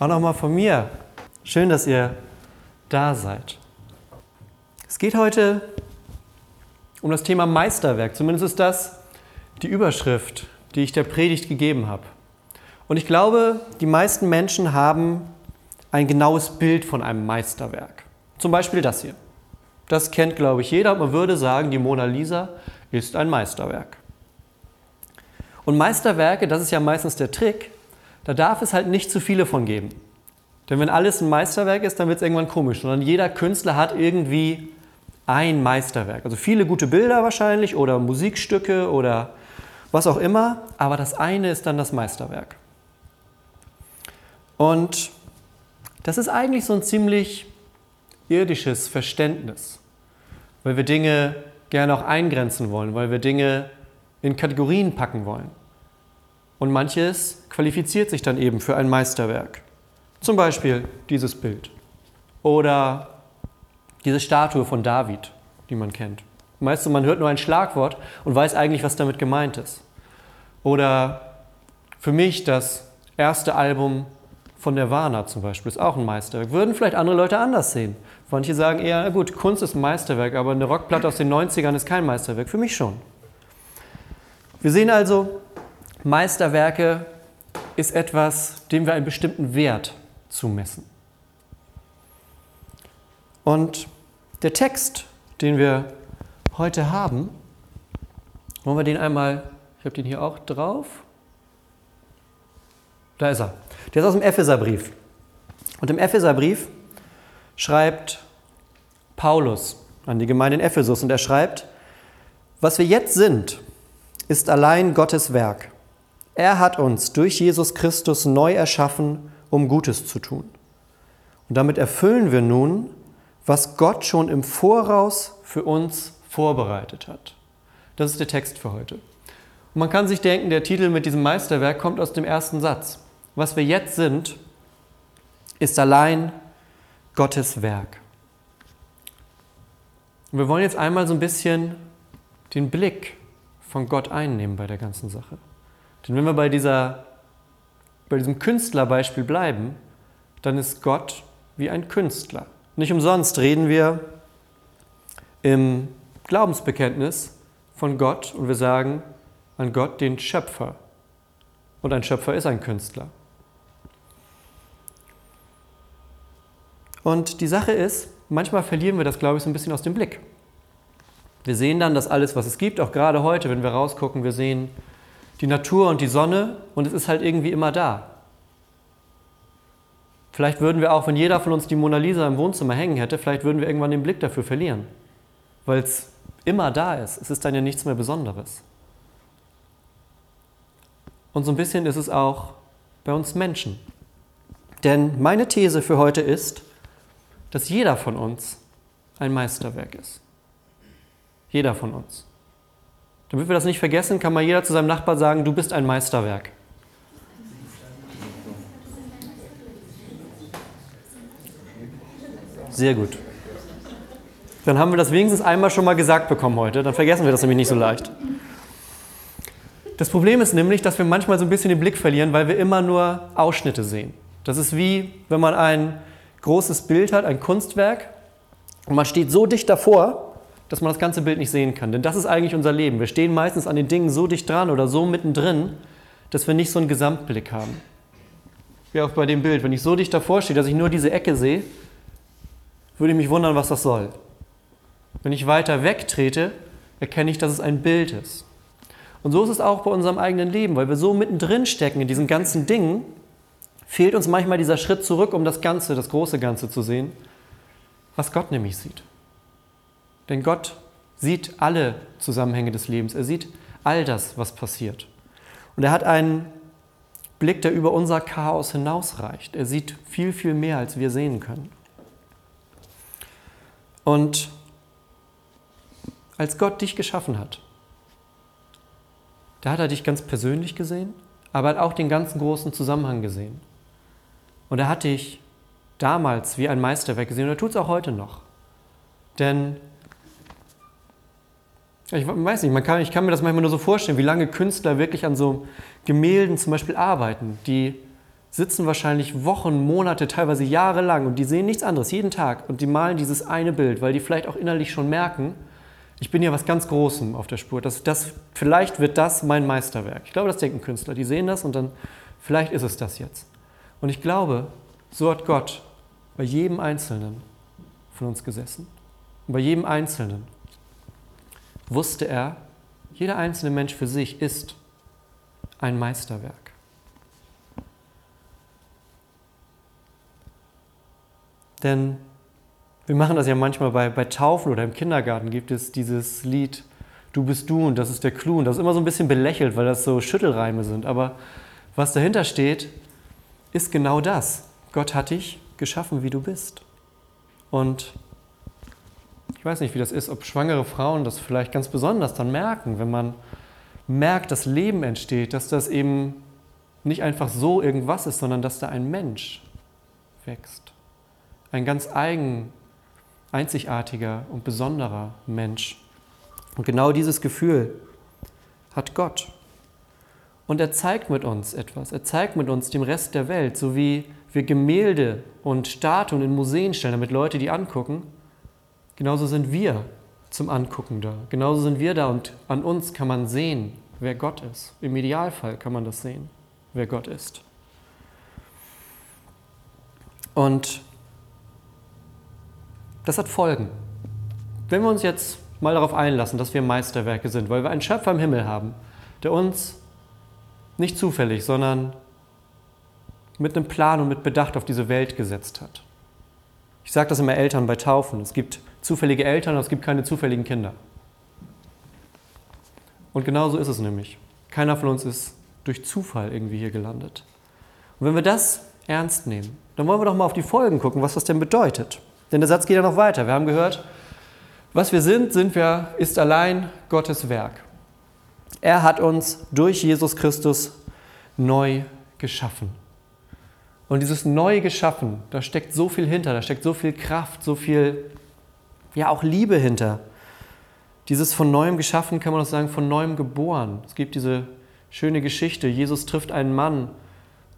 Auch nochmal von mir. Schön, dass ihr da seid. Es geht heute um das Thema Meisterwerk. Zumindest ist das die Überschrift, die ich der Predigt gegeben habe. Und ich glaube, die meisten Menschen haben ein genaues Bild von einem Meisterwerk. Zum Beispiel das hier. Das kennt, glaube ich, jeder. Man würde sagen, die Mona Lisa ist ein Meisterwerk. Und Meisterwerke, das ist ja meistens der Trick, da darf es halt nicht zu viele von geben. Denn wenn alles ein Meisterwerk ist, dann wird es irgendwann komisch. Sondern jeder Künstler hat irgendwie ein Meisterwerk. Also viele gute Bilder wahrscheinlich oder Musikstücke oder was auch immer. Aber das eine ist dann das Meisterwerk. Und das ist eigentlich so ein ziemlich irdisches Verständnis, weil wir Dinge gerne auch eingrenzen wollen, weil wir Dinge in Kategorien packen wollen. Und manches qualifiziert sich dann eben für ein Meisterwerk. Zum Beispiel dieses Bild oder diese Statue von David, die man kennt. Weißt du, man hört nur ein Schlagwort und weiß eigentlich, was damit gemeint ist. Oder für mich das erste Album von Nirvana zum Beispiel ist auch ein Meisterwerk. Würden vielleicht andere Leute anders sehen. Manche sagen eher, gut, Kunst ist ein Meisterwerk, aber eine Rockplatte aus den 90ern ist kein Meisterwerk. Für mich schon. Wir sehen also, Meisterwerke ist etwas, dem wir einen bestimmten Wert zumessen. Und der Text, den wir heute haben, wollen wir den einmal, ich habe den hier auch drauf. Da ist er. Der ist aus dem Epheserbrief. Und im Epheserbrief schreibt Paulus an die Gemeinde in Ephesus und er schreibt, was wir jetzt sind, ist allein Gottes Werk. Er hat uns durch Jesus Christus neu erschaffen, um Gutes zu tun. Und damit erfüllen wir nun, was Gott schon im Voraus für uns vorbereitet hat. Das ist der Text für heute. Und man kann sich denken, der Titel mit diesem Meisterwerk kommt aus dem ersten Satz. Was wir jetzt sind, ist allein Gottes Werk. Und wir wollen jetzt einmal so ein bisschen den Blick von Gott einnehmen bei der ganzen Sache. Denn wenn wir bei, dieser, bei diesem Künstlerbeispiel bleiben, dann ist Gott wie ein Künstler. Nicht umsonst reden wir im Glaubensbekenntnis von Gott und wir sagen an Gott den Schöpfer. Und ein Schöpfer ist ein Künstler. Und die Sache ist, manchmal verlieren wir das, glaube ich, so ein bisschen aus dem Blick. Wir sehen dann, dass alles, was es gibt, auch gerade heute, wenn wir rausgucken, wir sehen die Natur und die Sonne und es ist halt irgendwie immer da. Vielleicht würden wir auch, wenn jeder von uns die Mona Lisa im Wohnzimmer hängen hätte, vielleicht würden wir irgendwann den Blick dafür verlieren, weil es immer da ist. Es ist dann ja nichts mehr Besonderes. Und so ein bisschen ist es auch bei uns Menschen. Denn meine These für heute ist, dass jeder von uns ein Meisterwerk ist. Jeder von uns. Damit wir das nicht vergessen, kann mal jeder zu seinem Nachbar sagen, du bist ein Meisterwerk. Sehr gut. Dann haben wir das wenigstens einmal schon mal gesagt bekommen heute. Dann vergessen wir das nämlich nicht so leicht. Das Problem ist nämlich, dass wir manchmal so ein bisschen den Blick verlieren, weil wir immer nur Ausschnitte sehen. Das ist wie, wenn man ein großes Bild hat, ein Kunstwerk, und man steht so dicht davor, dass man das ganze Bild nicht sehen kann. Denn das ist eigentlich unser Leben. Wir stehen meistens an den Dingen so dicht dran oder so mittendrin, dass wir nicht so einen Gesamtblick haben. Wie auch bei dem Bild. Wenn ich so dicht davor stehe, dass ich nur diese Ecke sehe, würde ich mich wundern, was das soll. Wenn ich weiter wegtrete, erkenne ich, dass es ein Bild ist. Und so ist es auch bei unserem eigenen Leben, weil wir so mittendrin stecken in diesen ganzen Dingen, fehlt uns manchmal dieser Schritt zurück, um das Ganze, das große Ganze zu sehen, was Gott nämlich sieht. Denn Gott sieht alle Zusammenhänge des Lebens. Er sieht all das, was passiert. Und er hat einen Blick, der über unser Chaos hinausreicht. Er sieht viel, viel mehr, als wir sehen können. Und als Gott dich geschaffen hat, da hat er dich ganz persönlich gesehen, aber hat auch den ganzen großen Zusammenhang gesehen. Und er hat dich damals wie ein Meisterwerk gesehen und er tut es auch heute noch. Denn ich weiß nicht, man kann, ich kann mir das manchmal nur so vorstellen, wie lange Künstler wirklich an so Gemälden zum Beispiel arbeiten, die sitzen wahrscheinlich Wochen, Monate, teilweise Jahre lang und die sehen nichts anderes jeden Tag und die malen dieses eine Bild, weil die vielleicht auch innerlich schon merken, ich bin ja was ganz Großem auf der Spur. Das, das, vielleicht wird das mein Meisterwerk. Ich glaube, das denken Künstler. Die sehen das und dann, vielleicht ist es das jetzt. Und ich glaube, so hat Gott bei jedem Einzelnen von uns gesessen. Und bei jedem Einzelnen wusste er, jeder einzelne Mensch für sich ist ein Meisterwerk. Denn wir machen das ja manchmal bei, bei Taufen oder im Kindergarten gibt es dieses Lied Du bist du und das ist der Clou. Und das ist immer so ein bisschen belächelt, weil das so Schüttelreime sind. Aber was dahinter steht, ist genau das. Gott hat dich geschaffen, wie du bist. Und ich weiß nicht, wie das ist, ob schwangere Frauen das vielleicht ganz besonders dann merken, wenn man merkt, dass Leben entsteht, dass das eben nicht einfach so irgendwas ist, sondern dass da ein Mensch wächst. Ein ganz eigen, einzigartiger und besonderer Mensch. Und genau dieses Gefühl hat Gott. Und er zeigt mit uns etwas. Er zeigt mit uns dem Rest der Welt, so wie wir Gemälde und Statuen in Museen stellen, damit Leute die angucken. Genauso sind wir zum Angucken da. Genauso sind wir da und an uns kann man sehen, wer Gott ist. Im Idealfall kann man das sehen, wer Gott ist. Und das hat Folgen. Wenn wir uns jetzt mal darauf einlassen, dass wir Meisterwerke sind, weil wir einen Schöpfer im Himmel haben, der uns nicht zufällig, sondern mit einem Plan und mit Bedacht auf diese Welt gesetzt hat. Ich sage das immer Eltern bei Taufen. Es gibt zufällige Eltern und es gibt keine zufälligen Kinder. Und genau so ist es nämlich. Keiner von uns ist durch Zufall irgendwie hier gelandet. Und wenn wir das ernst nehmen, dann wollen wir doch mal auf die Folgen gucken, was das denn bedeutet. Denn der Satz geht ja noch weiter. Wir haben gehört, was wir sind, sind wir, ist allein Gottes Werk. Er hat uns durch Jesus Christus neu geschaffen. Und dieses neu geschaffen, da steckt so viel hinter, da steckt so viel Kraft, so viel, ja auch Liebe hinter. Dieses von neuem geschaffen kann man auch sagen, von neuem geboren. Es gibt diese schöne Geschichte, Jesus trifft einen Mann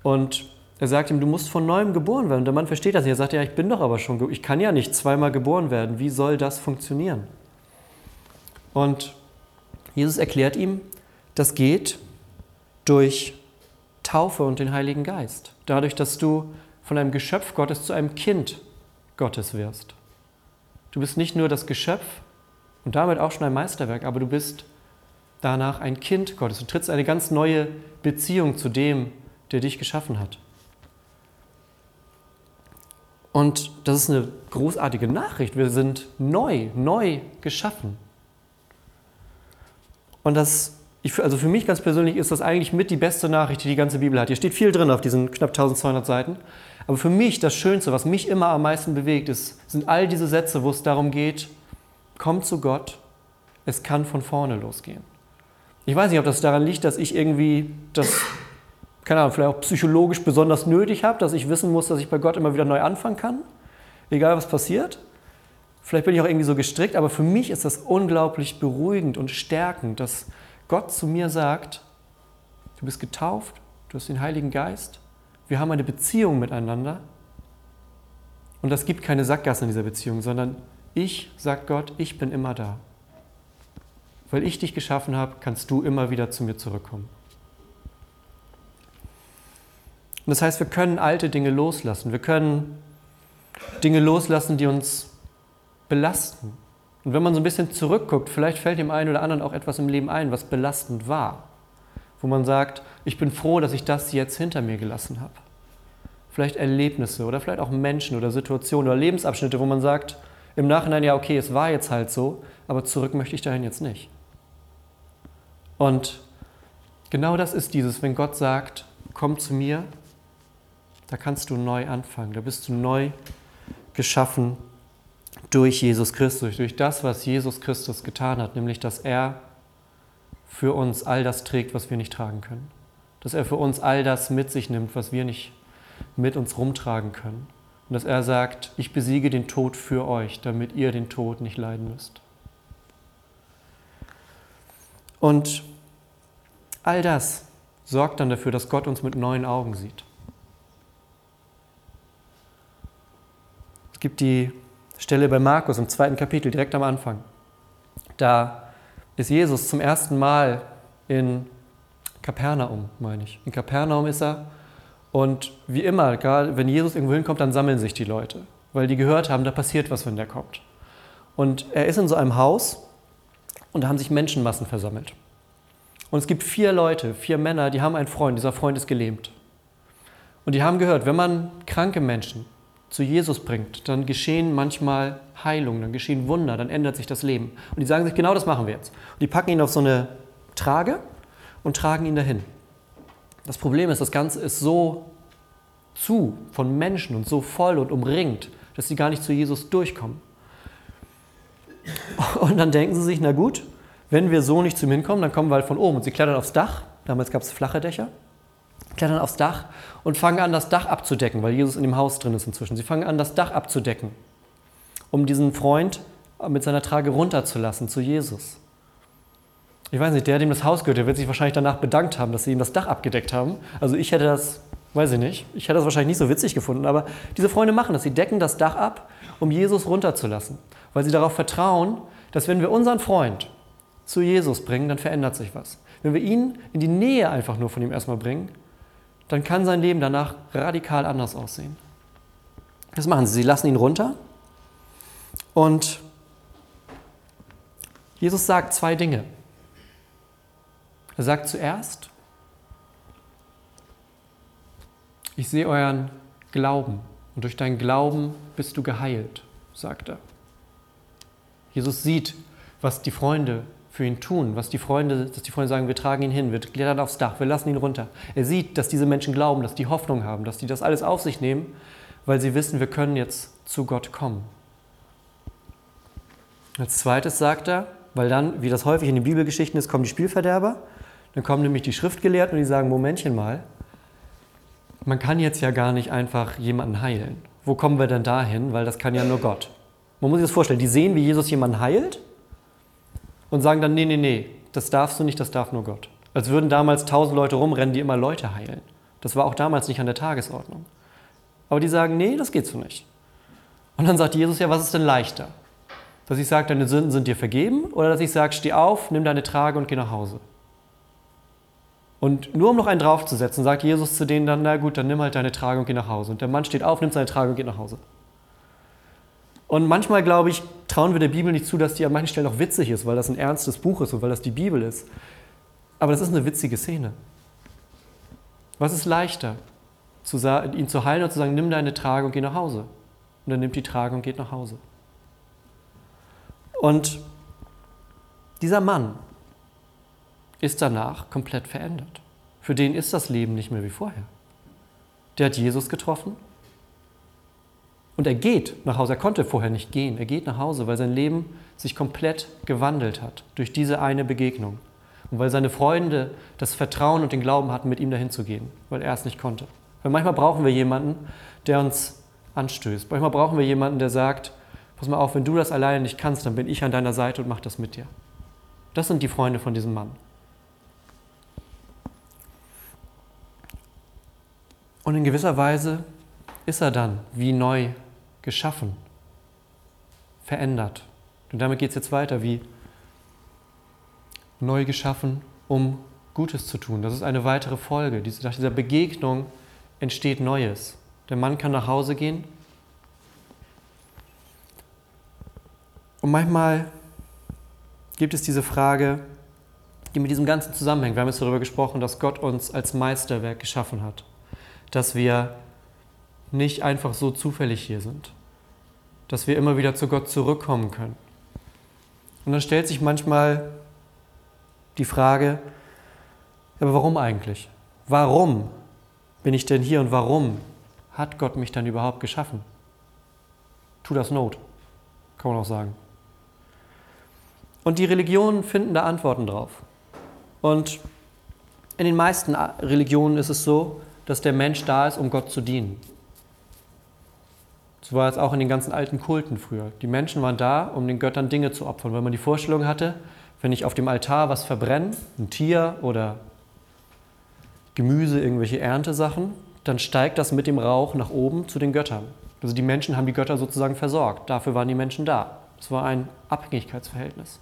und er sagt ihm, du musst von neuem geboren werden. Und der Mann versteht das nicht. Er sagt, ja, ich bin doch aber schon, ich kann ja nicht zweimal geboren werden. Wie soll das funktionieren? Und Jesus erklärt ihm, das geht durch Taufe und den Heiligen Geist. Dadurch, dass du von einem Geschöpf Gottes zu einem Kind Gottes wirst. Du bist nicht nur das Geschöpf und damit auch schon ein Meisterwerk, aber du bist danach ein Kind Gottes. Du trittst eine ganz neue Beziehung zu dem, der dich geschaffen hat. Und das ist eine großartige Nachricht. Wir sind neu, neu geschaffen. Und das, ich, also für mich ganz persönlich ist das eigentlich mit die beste Nachricht, die die ganze Bibel hat. Hier steht viel drin auf diesen knapp 1200 Seiten. Aber für mich das Schönste, was mich immer am meisten bewegt, ist, sind all diese Sätze, wo es darum geht, komm zu Gott, es kann von vorne losgehen. Ich weiß nicht, ob das daran liegt, dass ich irgendwie das keine Ahnung, vielleicht auch psychologisch besonders nötig habe, dass ich wissen muss, dass ich bei Gott immer wieder neu anfangen kann, egal was passiert. Vielleicht bin ich auch irgendwie so gestrickt, aber für mich ist das unglaublich beruhigend und stärkend, dass Gott zu mir sagt, du bist getauft, du hast den Heiligen Geist, wir haben eine Beziehung miteinander und das gibt keine Sackgasse in dieser Beziehung, sondern ich, sagt Gott, ich bin immer da. Weil ich dich geschaffen habe, kannst du immer wieder zu mir zurückkommen. Und das heißt, wir können alte Dinge loslassen. Wir können Dinge loslassen, die uns belasten. Und wenn man so ein bisschen zurückguckt, vielleicht fällt dem einen oder anderen auch etwas im Leben ein, was belastend war. Wo man sagt, ich bin froh, dass ich das jetzt hinter mir gelassen habe. Vielleicht Erlebnisse oder vielleicht auch Menschen oder Situationen oder Lebensabschnitte, wo man sagt, im Nachhinein, ja, okay, es war jetzt halt so, aber zurück möchte ich dahin jetzt nicht. Und genau das ist dieses, wenn Gott sagt, komm zu mir, da kannst du neu anfangen. Da bist du neu geschaffen durch Jesus Christus, durch das, was Jesus Christus getan hat, nämlich dass er für uns all das trägt, was wir nicht tragen können. Dass er für uns all das mit sich nimmt, was wir nicht mit uns rumtragen können. Und dass er sagt, ich besiege den Tod für euch, damit ihr den Tod nicht leiden müsst. Und all das sorgt dann dafür, dass Gott uns mit neuen Augen sieht. Es gibt die Stelle bei Markus im zweiten Kapitel, direkt am Anfang. Da ist Jesus zum ersten Mal in Kapernaum, meine ich. In Kapernaum ist er. Und wie immer, gerade wenn Jesus irgendwo hinkommt, dann sammeln sich die Leute, weil die gehört haben, da passiert was, wenn der kommt. Und er ist in so einem Haus und da haben sich Menschenmassen versammelt. Und es gibt vier Leute, vier Männer, die haben einen Freund, dieser Freund ist gelähmt. Und die haben gehört, wenn man kranke Menschen zu Jesus bringt, dann geschehen manchmal Heilungen, dann geschehen Wunder, dann ändert sich das Leben. Und die sagen sich, genau das machen wir jetzt. Und die packen ihn auf so eine Trage und tragen ihn dahin. Das Problem ist, das Ganze ist so zu von Menschen und so voll und umringt, dass sie gar nicht zu Jesus durchkommen. Und dann denken sie sich, na gut, wenn wir so nicht zu ihm hinkommen, dann kommen wir halt von oben. Und sie klettern aufs Dach. Damals gab es flache Dächer. Klettern aufs Dach und fangen an, das Dach abzudecken, weil Jesus in dem Haus drin ist inzwischen. Sie fangen an, das Dach abzudecken, um diesen Freund mit seiner Trage runterzulassen zu Jesus. Ich weiß nicht, der, dem das Haus gehört, der wird sich wahrscheinlich danach bedankt haben, dass sie ihm das Dach abgedeckt haben. Also ich hätte das, weiß ich nicht, ich hätte das wahrscheinlich nicht so witzig gefunden, aber diese Freunde machen das. Sie decken das Dach ab, um Jesus runterzulassen, weil sie darauf vertrauen, dass wenn wir unseren Freund zu Jesus bringen, dann verändert sich was. Wenn wir ihn in die Nähe einfach nur von ihm erstmal bringen, dann kann sein Leben danach radikal anders aussehen. Das machen sie. Sie lassen ihn runter und Jesus sagt zwei Dinge. Er sagt zuerst, ich sehe euren Glauben und durch deinen Glauben bist du geheilt, sagt er. Jesus sieht, was die Freunde für ihn tun, was die Freunde, dass die Freunde sagen, wir tragen ihn hin, wir klettern aufs Dach, wir lassen ihn runter. Er sieht, dass diese Menschen glauben, dass die Hoffnung haben, dass die das alles auf sich nehmen, weil sie wissen, wir können jetzt zu Gott kommen. Als zweites sagt er, weil dann, wie das häufig in den Bibelgeschichten ist, kommen die Spielverderber, dann kommen nämlich die Schriftgelehrten und die sagen, Momentchen mal, man kann jetzt ja gar nicht einfach jemanden heilen. Wo kommen wir denn dahin? Weil das kann ja nur Gott. Man muss sich das vorstellen, die sehen, wie Jesus jemanden heilt und sagen dann, nee, nee, nee, das darfst du nicht, das darf nur Gott. Als würden damals tausend Leute rumrennen, die immer Leute heilen. Das war auch damals nicht an der Tagesordnung. Aber die sagen, nee, das geht so nicht. Und dann sagt Jesus, ja, was ist denn leichter? Dass ich sage, deine Sünden sind dir vergeben oder dass ich sage, steh auf, nimm deine Trage und geh nach Hause. Und nur um noch einen draufzusetzen, sagt Jesus zu denen dann, na gut, dann nimm halt deine Trage und geh nach Hause. Und der Mann steht auf, nimmt seine Trage und geht nach Hause. Und manchmal, glaube ich, trauen wir der Bibel nicht zu, dass die an manchen Stellen auch witzig ist, weil das ein ernstes Buch ist und weil das die Bibel ist. Aber das ist eine witzige Szene. Was ist leichter? Zu ihn zu heilen und zu sagen, nimm deine Trage und geh nach Hause. Und dann nimmt die Trage und geht nach Hause. Und dieser Mann ist danach komplett verändert. Für den ist das Leben nicht mehr wie vorher. Der hat Jesus getroffen und er geht nach Hause. Er konnte vorher nicht gehen. Er geht nach Hause, weil sein Leben sich komplett gewandelt hat durch diese eine Begegnung. Und weil seine Freunde das Vertrauen und den Glauben hatten, mit ihm dahin zu gehen, weil er es nicht konnte. Weil manchmal brauchen wir jemanden, der uns anstößt. Manchmal brauchen wir jemanden, der sagt, pass mal auf, wenn du das alleine nicht kannst, dann bin ich an deiner Seite und mache das mit dir. Das sind die Freunde von diesem Mann. Und in gewisser Weise ist er dann wie neu geschaffen, verändert. Und damit geht es jetzt weiter, wie neu geschaffen, um Gutes zu tun. Das ist eine weitere Folge. Nach dieser Begegnung entsteht Neues. Der Mann kann nach Hause gehen. Und manchmal gibt es diese Frage, die mit diesem ganzen zusammenhängt. Wir haben jetzt darüber gesprochen, dass Gott uns als Meisterwerk geschaffen hat. Dass wir nicht einfach so zufällig hier sind. Dass wir immer wieder zu Gott zurückkommen können. Und dann stellt sich manchmal die Frage, aber warum eigentlich? Warum bin ich denn hier und warum hat Gott mich dann überhaupt geschaffen? Tu das Not, kann man auch sagen. Und die Religionen finden da Antworten drauf. Und in den meisten Religionen ist es so, dass der Mensch da ist, um Gott zu dienen. So war es auch in den ganzen alten Kulten früher. Die Menschen waren da, um den Göttern Dinge zu opfern, weil man die Vorstellung hatte, wenn ich auf dem Altar was verbrenne, ein Tier oder Gemüse, irgendwelche Erntesachen, dann steigt das mit dem Rauch nach oben zu den Göttern. Also die Menschen haben die Götter sozusagen versorgt. Dafür waren die Menschen da. Es war ein Abhängigkeitsverhältnis.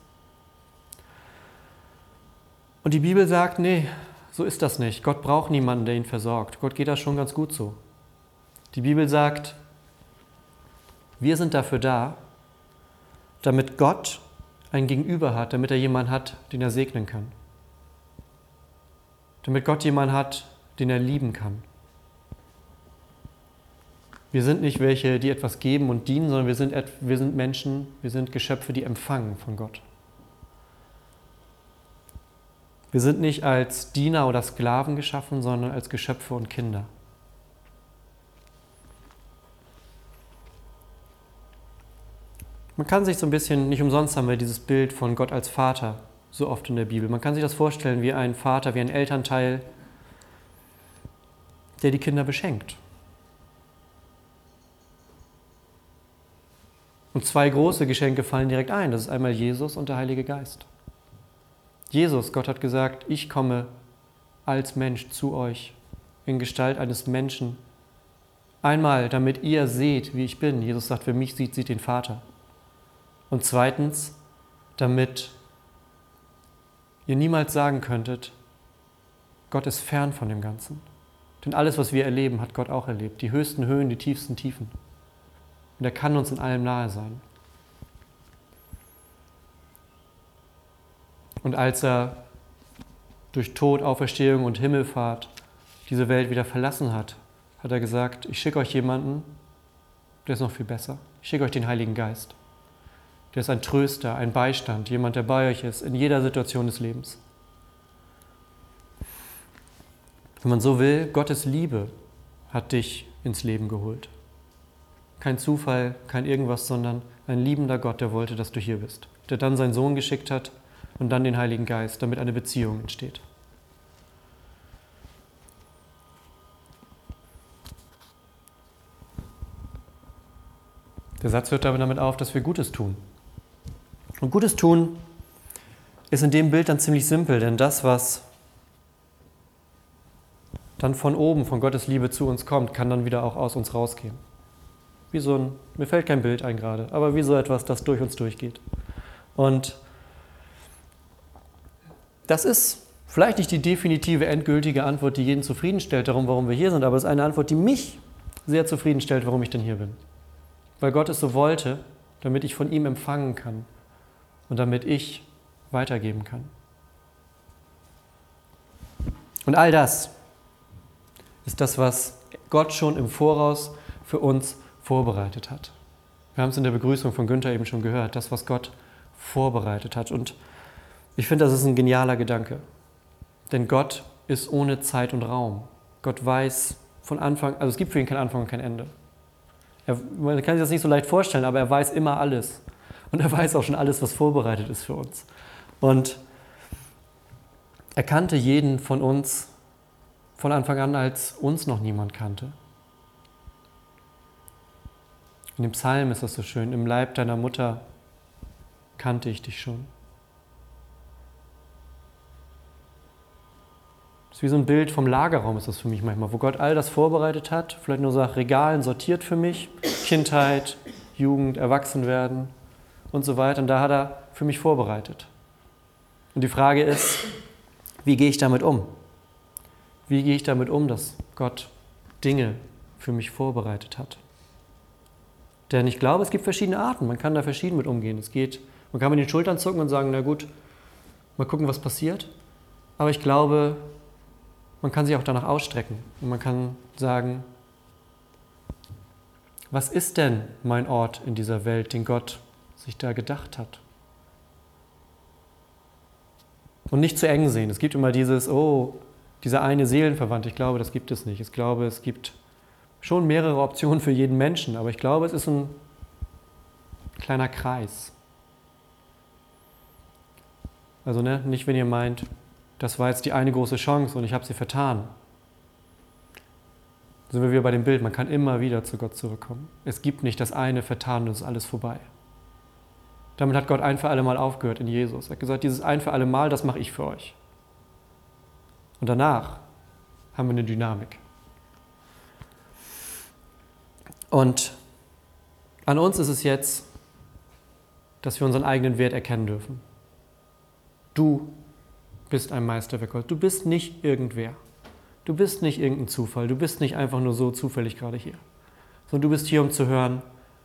Und die Bibel sagt, nee, so ist das nicht. Gott braucht niemanden, der ihn versorgt. Gott geht das schon ganz gut so. Die Bibel sagt, wir sind dafür da, damit Gott ein Gegenüber hat, damit er jemanden hat, den er segnen kann. Damit Gott jemanden hat, den er lieben kann. Wir sind nicht welche, die etwas geben und dienen, sondern wir sind, wir sind Menschen, wir sind Geschöpfe, die empfangen von Gott. Wir sind nicht als Diener oder Sklaven geschaffen, sondern als Geschöpfe und Kinder. Man kann sich so ein bisschen, nicht umsonst haben wir dieses Bild von Gott als Vater so oft in der Bibel. Man kann sich das vorstellen wie ein Vater, wie ein Elternteil, der die Kinder beschenkt. Und zwei große Geschenke fallen direkt ein. Das ist einmal Jesus und der Heilige Geist. Jesus, Gott hat gesagt, ich komme als Mensch zu euch in Gestalt eines Menschen. Einmal, damit ihr seht, wie ich bin. Jesus sagt, wer mich sieht, sieht den Vater. Und zweitens, damit ihr niemals sagen könntet, Gott ist fern von dem Ganzen. Denn alles, was wir erleben, hat Gott auch erlebt. Die höchsten Höhen, die tiefsten Tiefen. Und er kann uns in allem nahe sein. Und als er durch Tod, Auferstehung und Himmelfahrt diese Welt wieder verlassen hat, hat er gesagt, ich schicke euch jemanden, der ist noch viel besser. Ich schicke euch den Heiligen Geist. Der ist ein Tröster, ein Beistand, jemand, der bei euch ist in jeder Situation des Lebens. Wenn man so will, Gottes Liebe hat dich ins Leben geholt. Kein Zufall, kein irgendwas, sondern ein liebender Gott, der wollte, dass du hier bist. Der dann seinen Sohn geschickt hat und dann den Heiligen Geist, damit eine Beziehung entsteht. Der Satz hört damit auf, dass wir Gutes tun. Und Gutes tun ist in dem Bild dann ziemlich simpel, denn das, was dann von oben, von Gottes Liebe zu uns kommt, kann dann wieder auch aus uns rausgehen. Wie so ein, mir fällt kein Bild ein gerade, aber wie so etwas, das durch uns durchgeht. Und das ist vielleicht nicht die definitive, endgültige Antwort, die jeden zufriedenstellt, darum, warum wir hier sind, aber es ist eine Antwort, die mich sehr zufriedenstellt, warum ich denn hier bin. Weil Gott es so wollte, damit ich von ihm empfangen kann und damit ich weitergeben kann. Und all das ist das, was Gott schon im Voraus für uns vorbereitet hat. Wir haben es in der Begrüßung von Günther eben schon gehört, das, was Gott vorbereitet hat. Und ich finde, das ist ein genialer Gedanke. Denn Gott ist ohne Zeit und Raum. Gott weiß von Anfang, also es gibt für ihn kein Anfang und kein Ende. Er, man kann sich das nicht so leicht vorstellen, aber er weiß immer alles. Und er weiß auch schon alles, was vorbereitet ist für uns. Und er kannte jeden von uns von Anfang an, als uns noch niemand kannte. In dem Psalm ist das so schön, im Leib deiner Mutter kannte ich dich schon. Das ist wie so ein Bild vom Lagerraum ist das für mich manchmal, wo Gott all das vorbereitet hat, vielleicht nur nach Regalen sortiert für mich, Kindheit, Jugend, Erwachsenwerden und so weiter. Und da hat er für mich vorbereitet. Und die Frage ist, wie gehe ich damit um? Wie gehe ich damit um, dass Gott Dinge für mich vorbereitet hat? Denn ich glaube, es gibt verschiedene Arten. Man kann da verschieden mit umgehen. Es geht, man kann mit den Schultern zucken und sagen, na gut, mal gucken, was passiert. Aber ich glaube, man kann sich auch danach ausstrecken und man kann sagen, was ist denn mein Ort in dieser Welt, den Gott sich da gedacht hat? Und nicht zu eng sehen. Es gibt immer dieses, oh, dieser eine Seelenverwandte. Ich glaube, das gibt es nicht. Ich glaube, es gibt schon mehrere Optionen für jeden Menschen, aber ich glaube, es ist ein kleiner Kreis. Also ne, nicht, wenn ihr meint, das war jetzt die eine große Chance und ich habe sie vertan. Sind wir wieder bei dem Bild, man kann immer wieder zu Gott zurückkommen. Es gibt nicht das eine vertan und es ist alles vorbei. Damit hat Gott ein für alle Mal aufgehört in Jesus. Er hat gesagt, dieses ein für alle Mal, das mache ich für euch. Und danach haben wir eine Dynamik. Und An uns ist es jetzt, dass wir unseren eigenen Wert erkennen dürfen. Du bist ein Meisterwerk Gottes. Du bist nicht irgendwer. Du bist nicht irgendein Zufall. Du bist nicht einfach nur so zufällig gerade hier. Sondern du bist hier, um zu hören,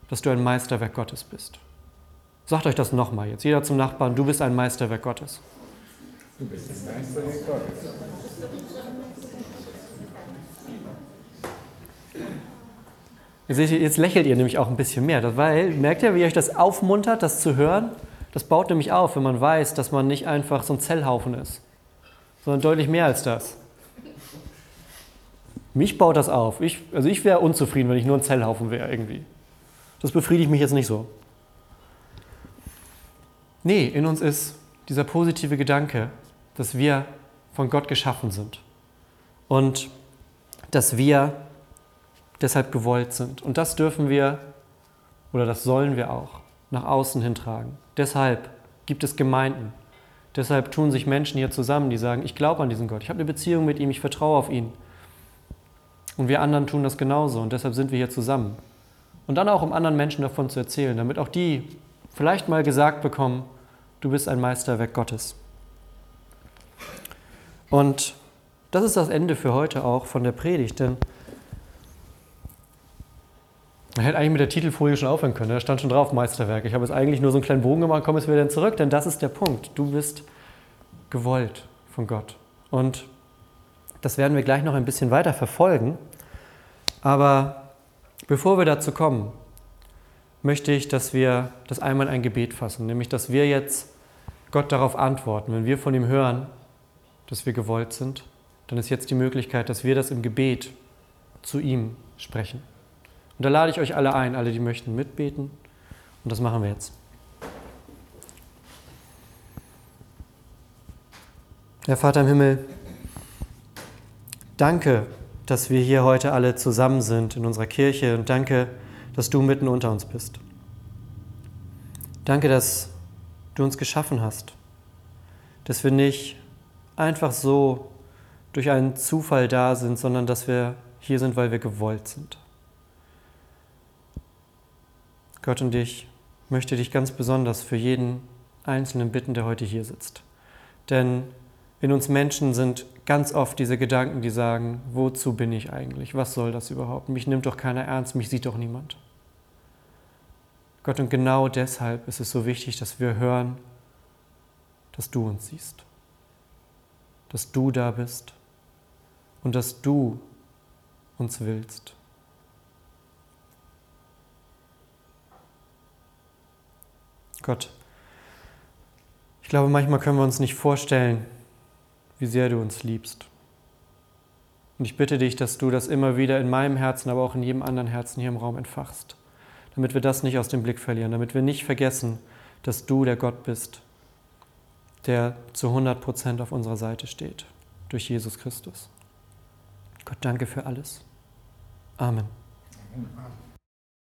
dass du ein Meisterwerk Gottes bist. Sagt euch das nochmal jetzt. Jeder zum Nachbarn, du bist ein Meisterwerk Gottes. Du bist ein Meisterwerk Gottes. Jetzt lächelt ihr nämlich auch ein bisschen mehr, weil, merkt ihr, wie euch das aufmuntert, das zu hören? Das baut nämlich auf, wenn man weiß, dass man nicht einfach so ein Zellhaufen ist, sondern deutlich mehr als das. Mich baut das auf. Ich, also ich wäre unzufrieden, wenn ich nur ein Zellhaufen wäre irgendwie. Das befriedigt mich jetzt nicht so. Nee, in uns ist dieser positive Gedanke, dass wir von Gott geschaffen sind und dass wir deshalb gewollt sind. Und das dürfen wir oder das sollen wir auch nach außen hintragen. Deshalb gibt es Gemeinden. Deshalb tun sich Menschen hier zusammen, die sagen, ich glaube an diesen Gott, ich habe eine Beziehung mit ihm, ich vertraue auf ihn. Und wir anderen tun das genauso und deshalb sind wir hier zusammen. Und dann auch, um anderen Menschen davon zu erzählen, damit auch die vielleicht mal gesagt bekommen, du bist ein Meisterwerk Gottes. Und das ist das Ende für heute auch von der Predigt, denn man hätte eigentlich mit der Titelfolie schon aufhören können. Da stand schon drauf Meisterwerk. Ich habe jetzt eigentlich nur so einen kleinen Bogen gemacht, komme jetzt wieder dann zurück, denn das ist der Punkt. Du bist gewollt von Gott. Und das werden wir gleich noch ein bisschen weiter verfolgen. Aber bevor wir dazu kommen, möchte ich, dass wir das einmal in ein Gebet fassen, nämlich dass wir jetzt Gott darauf antworten. Wenn wir von ihm hören, dass wir gewollt sind, dann ist jetzt die Möglichkeit, dass wir das im Gebet zu ihm sprechen. Und da lade ich euch alle ein, alle, die möchten, mitbeten. Und das machen wir jetzt. Herr Vater im Himmel, danke, dass wir hier heute alle zusammen sind in unserer Kirche und danke, dass du mitten unter uns bist. Danke, dass du uns geschaffen hast, dass wir nicht einfach so durch einen Zufall da sind, sondern dass wir hier sind, weil wir gewollt sind. Gott und ich möchte dich ganz besonders für jeden Einzelnen bitten, der heute hier sitzt. Denn in uns Menschen sind ganz oft diese Gedanken, die sagen, wozu bin ich eigentlich? Was soll das überhaupt? Mich nimmt doch keiner ernst, mich sieht doch niemand. Gott, und genau deshalb ist es so wichtig, dass wir hören, dass du uns siehst, dass du da bist und dass du uns willst. Gott, ich glaube, manchmal können wir uns nicht vorstellen, wie sehr du uns liebst. Und ich bitte dich, dass du das immer wieder in meinem Herzen, aber auch in jedem anderen Herzen hier im Raum entfachst, damit wir das nicht aus dem Blick verlieren, damit wir nicht vergessen, dass du der Gott bist, der zu 100 Prozent auf unserer Seite steht, durch Jesus Christus. Gott, danke für alles. Amen. Amen.